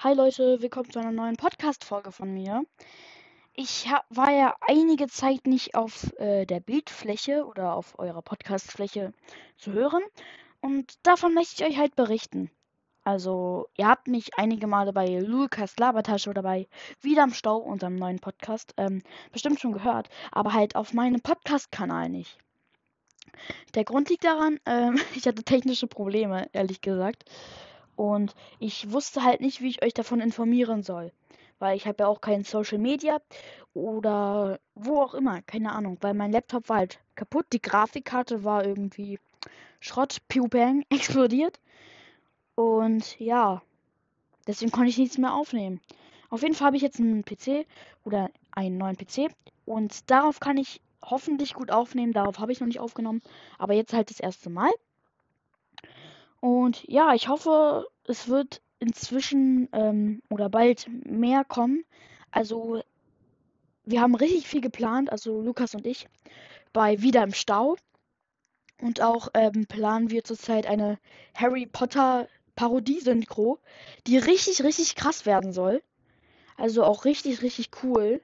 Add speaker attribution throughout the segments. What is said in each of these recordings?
Speaker 1: Hi Leute, willkommen zu einer neuen Podcast-Folge von mir. Ich hab, war ja einige Zeit nicht auf äh, der Bildfläche oder auf eurer Podcast-Fläche zu hören und davon möchte ich euch halt berichten. Also, ihr habt mich einige Male bei Lukas Labertasche oder bei Wieder am Stau, unserem neuen Podcast, ähm, bestimmt schon gehört, aber halt auf meinem Podcast-Kanal nicht. Der Grund liegt daran, ähm, ich hatte technische Probleme, ehrlich gesagt. Und ich wusste halt nicht, wie ich euch davon informieren soll. Weil ich habe ja auch kein Social Media oder wo auch immer, keine Ahnung. Weil mein Laptop war halt kaputt, die Grafikkarte war irgendwie Schrott, Pew Bang, explodiert. Und ja, deswegen konnte ich nichts mehr aufnehmen. Auf jeden Fall habe ich jetzt einen PC oder einen neuen PC und darauf kann ich hoffentlich gut aufnehmen. Darauf habe ich noch nicht aufgenommen, aber jetzt halt das erste Mal. Und ja, ich hoffe, es wird inzwischen ähm, oder bald mehr kommen. Also wir haben richtig viel geplant, also Lukas und ich, bei Wieder im Stau. Und auch ähm, planen wir zurzeit eine Harry Potter Parodie-Synchro, die richtig, richtig krass werden soll. Also auch richtig, richtig cool.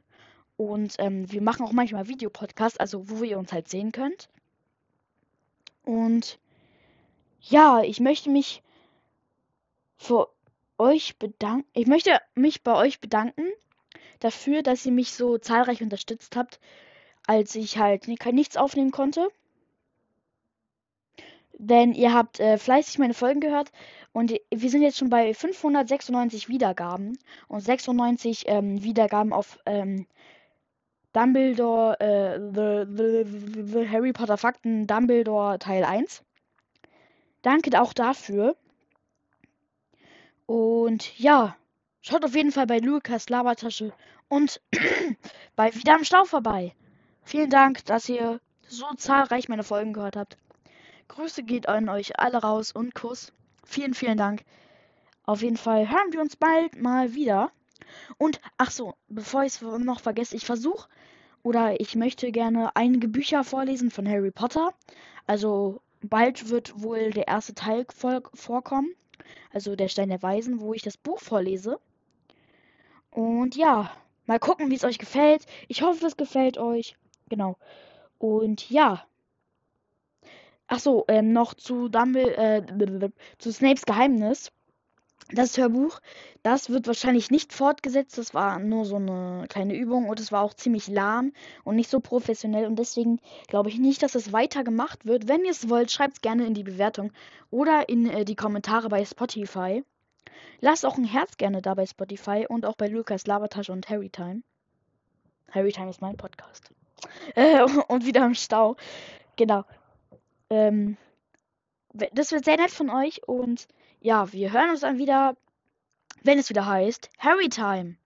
Speaker 1: Und ähm, wir machen auch manchmal Videopodcasts, also wo ihr uns halt sehen könnt. Und ja, ich möchte mich für euch bedanken. Ich möchte mich bei euch bedanken dafür, dass ihr mich so zahlreich unterstützt habt, als ich halt nichts aufnehmen konnte. Denn ihr habt äh, fleißig meine Folgen gehört und wir sind jetzt schon bei 596 Wiedergaben und 96 ähm, Wiedergaben auf ähm, Dumbledore, äh, the, the, the Harry Potter Fakten Dumbledore Teil 1. Danke auch dafür. Und ja, schaut auf jeden Fall bei Lukas Labertasche und bei Wieder am Stau vorbei. Vielen Dank, dass ihr so zahlreich meine Folgen gehört habt. Grüße geht an euch alle raus und Kuss. Vielen, vielen Dank. Auf jeden Fall hören wir uns bald mal wieder. Und ach so, bevor ich es noch vergesse, ich versuche oder ich möchte gerne einige Bücher vorlesen von Harry Potter. Also bald wird wohl der erste Teil vorkommen. Also der Stein der Weisen, wo ich das Buch vorlese. Und ja, mal gucken, wie es euch gefällt. Ich hoffe, es gefällt euch. Genau. Und ja. Ach so, ähm, noch zu Dumbledore, äh, zu Snapes Geheimnis das Hörbuch, das wird wahrscheinlich nicht fortgesetzt. Das war nur so eine kleine Übung und es war auch ziemlich lahm und nicht so professionell. Und deswegen glaube ich nicht, dass es weiter gemacht wird. Wenn ihr es wollt, schreibt es gerne in die Bewertung oder in äh, die Kommentare bei Spotify. Lasst auch ein Herz gerne da bei Spotify und auch bei Lukas Labertasche und Harrytime. Harrytime ist mein Podcast. Äh, und wieder im Stau. Genau. Ähm, das wird sehr nett von euch und ja, wir hören uns dann wieder, wenn es wieder heißt Harry Time.